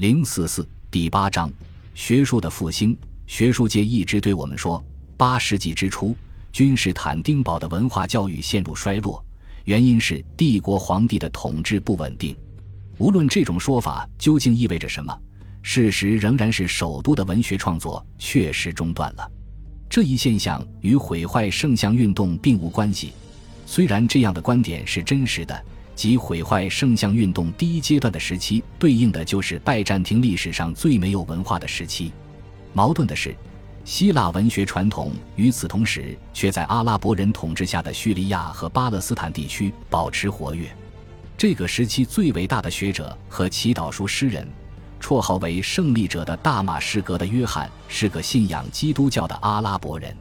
零四四第八章：学术的复兴。学术界一直对我们说，八世纪之初，君士坦丁堡的文化教育陷入衰落，原因是帝国皇帝的统治不稳定。无论这种说法究竟意味着什么，事实仍然是首都的文学创作确实中断了。这一现象与毁坏圣像运动并无关系，虽然这样的观点是真实的。即毁坏圣像运动第一阶段的时期，对应的就是拜占庭历史上最没有文化的时期。矛盾的是，希腊文学传统与此同时却在阿拉伯人统治下的叙利亚和巴勒斯坦地区保持活跃。这个时期最伟大的学者和祈祷书诗人，绰号为“胜利者”的大马士革的约翰，是个信仰基督教的阿拉伯人。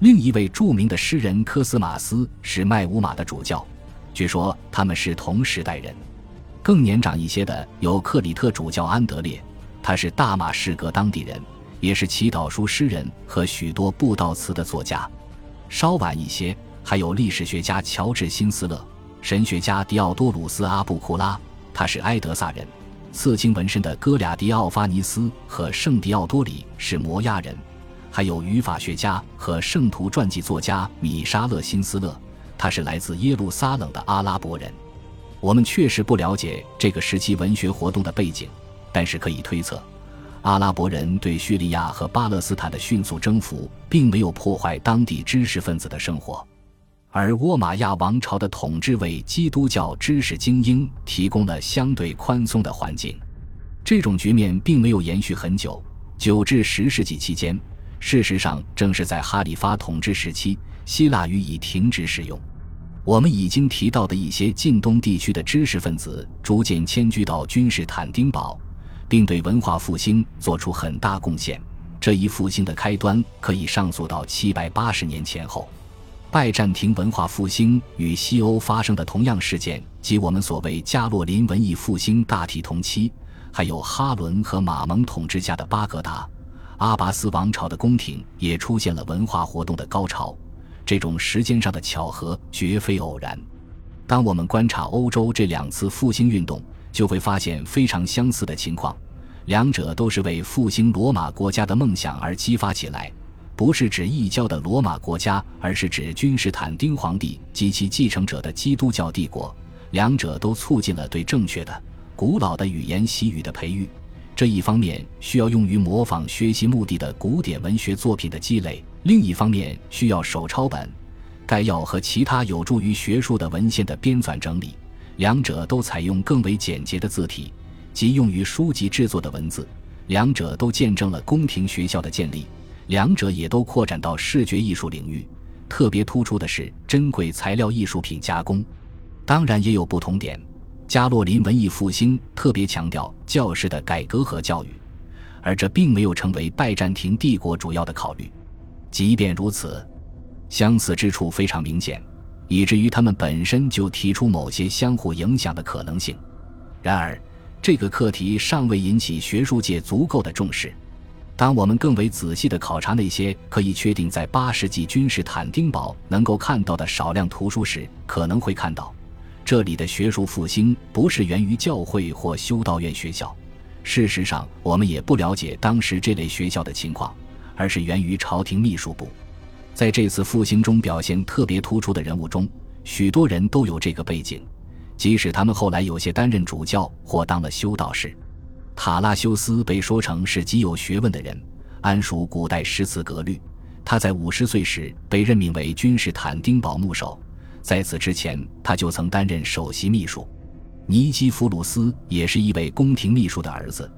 另一位著名的诗人科斯马斯是麦乌马的主教。据说他们是同时代人，更年长一些的有克里特主教安德烈，他是大马士革当地人，也是祈祷书诗人和许多布道词的作家。稍晚一些还有历史学家乔治辛斯勒、神学家迪奥多鲁斯阿布库拉，他是埃德萨人；刺青纹身的哥俩迪奥发尼斯和圣迪奥多里是摩押人；还有语法学家和圣徒传记作家米沙勒辛斯勒。他是来自耶路撒冷的阿拉伯人，我们确实不了解这个时期文学活动的背景，但是可以推测，阿拉伯人对叙利亚和巴勒斯坦的迅速征服，并没有破坏当地知识分子的生活，而沃玛亚王朝的统治为基督教知识精英提供了相对宽松的环境。这种局面并没有延续很久，九至十世纪期间，事实上正是在哈里发统治时期。希腊语已停止使用。我们已经提到的一些近东地区的知识分子逐渐迁居到君士坦丁堡，并对文化复兴做出很大贡献。这一复兴的开端可以上溯到七百八十年前后。拜占庭文化复兴与西欧发生的同样事件，及我们所谓加洛林文艺复兴大体同期。还有哈伦和马蒙统治下的巴格达、阿拔斯王朝的宫廷也出现了文化活动的高潮。这种时间上的巧合绝非偶然。当我们观察欧洲这两次复兴运动，就会发现非常相似的情况。两者都是为复兴罗马国家的梦想而激发起来，不是指异教的罗马国家，而是指君士坦丁皇帝及其继承者的基督教帝国。两者都促进了对正确的、古老的语言习语的培育。这一方面需要用于模仿学习目的的古典文学作品的积累。另一方面，需要手抄本、概要和其他有助于学术的文献的编纂整理，两者都采用更为简洁的字体及用于书籍制作的文字，两者都见证了宫廷学校的建立，两者也都扩展到视觉艺术领域。特别突出的是珍贵材料艺术品加工，当然也有不同点。加洛林文艺复兴特别强调教师的改革和教育，而这并没有成为拜占庭帝国主要的考虑。即便如此，相似之处非常明显，以至于他们本身就提出某些相互影响的可能性。然而，这个课题尚未引起学术界足够的重视。当我们更为仔细地考察那些可以确定在八世纪君士坦丁堡能够看到的少量图书时，可能会看到，这里的学术复兴不是源于教会或修道院学校。事实上，我们也不了解当时这类学校的情况。而是源于朝廷秘书部，在这次复兴中表现特别突出的人物中，许多人都有这个背景，即使他们后来有些担任主教或当了修道士。塔拉修斯被说成是极有学问的人，安属古代诗词格律。他在五十岁时被任命为君士坦丁堡牧首，在此之前他就曾担任首席秘书。尼基弗鲁斯也是一位宫廷秘书的儿子，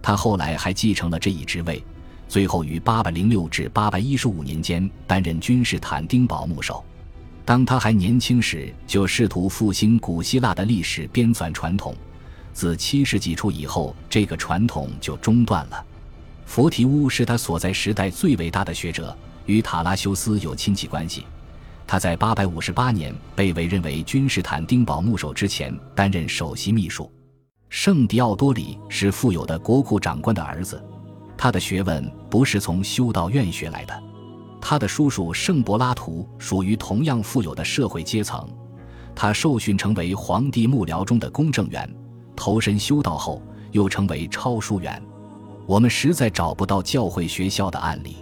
他后来还继承了这一职位。最后于八百零六至八百一十五年间担任君士坦丁堡牧首。当他还年轻时，就试图复兴古希腊的历史编纂传统。自七世纪初以后，这个传统就中断了。佛提乌是他所在时代最伟大的学者，与塔拉修斯有亲戚关系。他在八百五十八年被委任为君士坦丁堡牧首之前，担任首席秘书。圣迪奥多里是富有的国库长官的儿子。他的学问不是从修道院学来的，他的叔叔圣柏拉图属于同样富有的社会阶层，他受训成为皇帝幕僚中的公证员，投身修道后又成为抄书员。我们实在找不到教会学校的案例。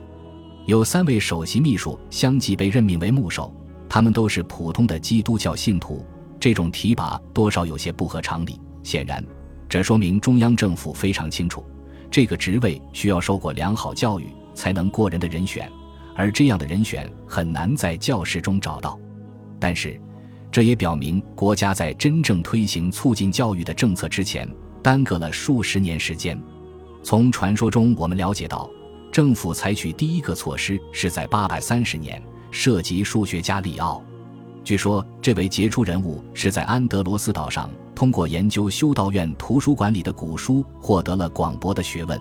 有三位首席秘书相继被任命为牧首，他们都是普通的基督教信徒。这种提拔多少有些不合常理。显然，这说明中央政府非常清楚，这个职位需要受过良好教育才能过人的人选，而这样的人选很难在教室中找到。但是，这也表明国家在真正推行促进教育的政策之前，耽搁了数十年时间。从传说中我们了解到，政府采取第一个措施是在八百三十年，涉及数学家利奥。据说，这位杰出人物是在安德罗斯岛上通过研究修道院图书馆里的古书，获得了广博的学问。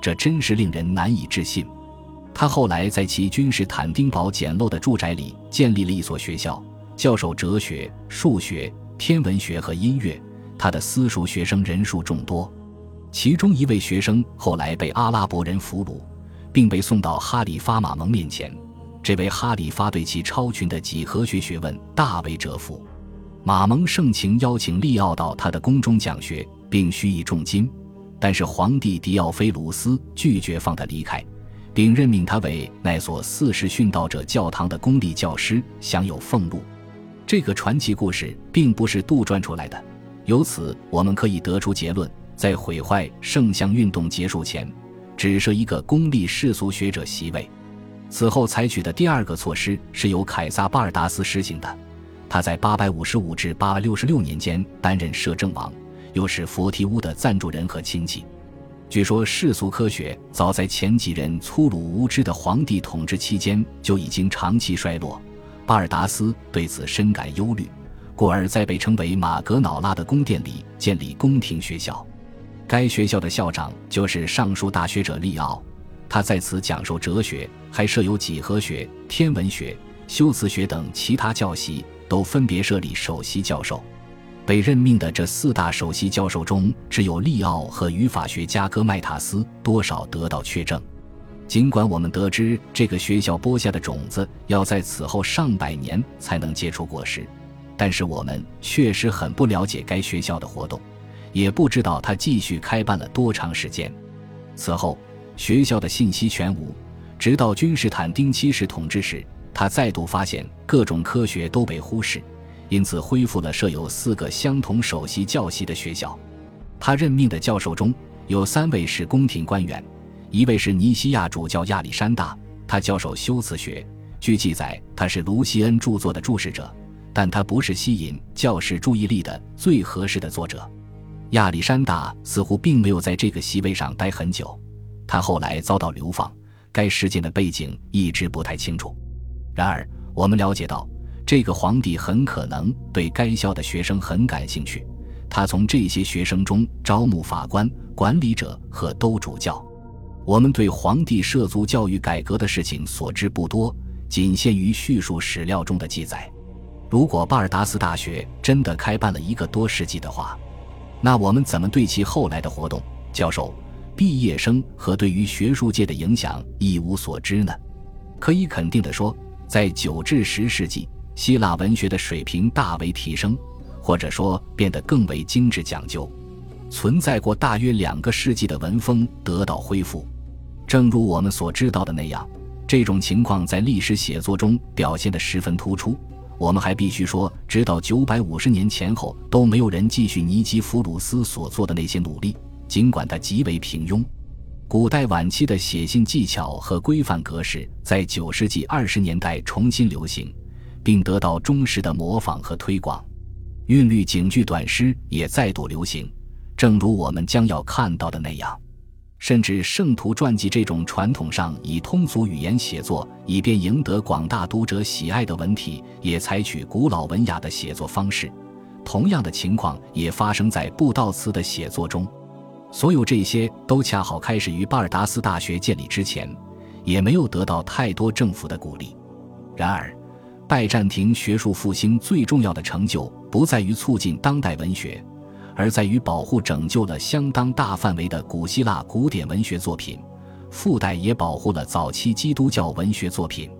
这真是令人难以置信。他后来在其君士坦丁堡简陋的住宅里建立了一所学校。教授哲学、数学、天文学和音乐，他的私塾学生人数众多。其中一位学生后来被阿拉伯人俘虏，并被送到哈里发马蒙面前。这位哈里发对其超群的几何学学问大为折服。马蒙盛情邀请利奥到他的宫中讲学，并许以重金，但是皇帝迪奥菲鲁斯拒绝放他离开，并任命他为那所四世殉道者教堂的公立教师，享有俸禄。这个传奇故事并不是杜撰出来的，由此我们可以得出结论：在毁坏圣像运动结束前，只设一个公立世俗学者席位。此后采取的第二个措施是由凯撒巴尔达斯实行的，他在855至866年间担任摄政王，又是佛提乌的赞助人和亲戚。据说世俗科学早在前几任粗鲁无知的皇帝统治期间就已经长期衰落。巴尔达斯对此深感忧虑，故而在被称为马格瑙拉的宫殿里建立宫廷学校。该学校的校长就是上述大学者利奥，他在此讲授哲学，还设有几何学、天文学、修辞学等其他教习，都分别设立首席教授。被任命的这四大首席教授中，只有利奥和语法学家戈麦塔斯多少得到确证。尽管我们得知这个学校播下的种子要在此后上百年才能结出果实，但是我们确实很不了解该学校的活动，也不知道它继续开办了多长时间。此后，学校的信息全无，直到君士坦丁七世统治时，他再度发现各种科学都被忽视，因此恢复了设有四个相同首席教习的学校。他任命的教授中有三位是宫廷官员。一位是尼西亚主教亚历山大，他教授修辞学。据记载，他是卢西恩著作的注释者，但他不是吸引教师注意力的最合适的作者。亚历山大似乎并没有在这个席位上待很久，他后来遭到流放。该事件的背景一直不太清楚。然而，我们了解到，这个皇帝很可能对该校的学生很感兴趣，他从这些学生中招募法官、管理者和都主教。我们对皇帝涉足教育改革的事情所知不多，仅限于叙述史料中的记载。如果巴尔达斯大学真的开办了一个多世纪的话，那我们怎么对其后来的活动、教授、毕业生和对于学术界的影响一无所知呢？可以肯定地说，在九至十世纪，希腊文学的水平大为提升，或者说变得更为精致讲究。存在过大约两个世纪的文风得到恢复。正如我们所知道的那样，这种情况在历史写作中表现得十分突出。我们还必须说，直到九百五十年前后，都没有人继续尼基弗鲁斯所做的那些努力，尽管他极为平庸。古代晚期的写信技巧和规范格式在九世纪二十年代重新流行，并得到忠实的模仿和推广。韵律警句短诗也再度流行，正如我们将要看到的那样。甚至圣徒传记这种传统上以通俗语言写作，以便赢得广大读者喜爱的文体，也采取古老文雅的写作方式。同样的情况也发生在布道词的写作中。所有这些都恰好开始于巴尔达斯大学建立之前，也没有得到太多政府的鼓励。然而，拜占庭学术复兴最重要的成就不在于促进当代文学。而在于保护拯救了相当大范围的古希腊古典文学作品，附带也保护了早期基督教文学作品。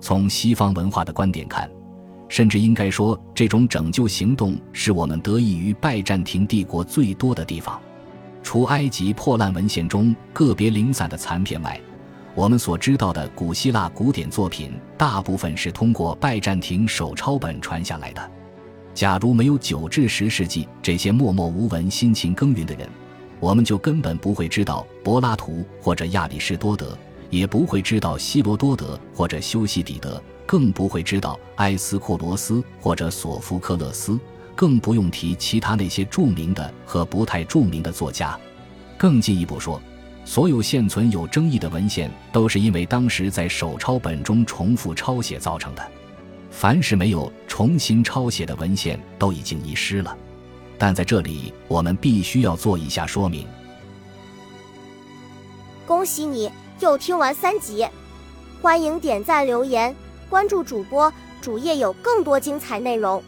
从西方文化的观点看，甚至应该说，这种拯救行动是我们得益于拜占庭帝国最多的地方。除埃及破烂文献中个别零散的残片外，我们所知道的古希腊古典作品大部分是通过拜占庭手抄本传下来的。假如没有九至十世纪这些默默无闻、辛勤耕耘的人，我们就根本不会知道柏拉图或者亚里士多德，也不会知道希罗多德或者修昔底德，更不会知道埃斯库罗斯或者索福克勒斯。更不用提其他那些著名的和不太著名的作家。更进一步说，所有现存有争议的文献都是因为当时在手抄本中重复抄写造成的。凡是没有重新抄写的文献都已经遗失了。但在这里，我们必须要做一下说明。恭喜你又听完三集，欢迎点赞、留言、关注主播，主页有更多精彩内容。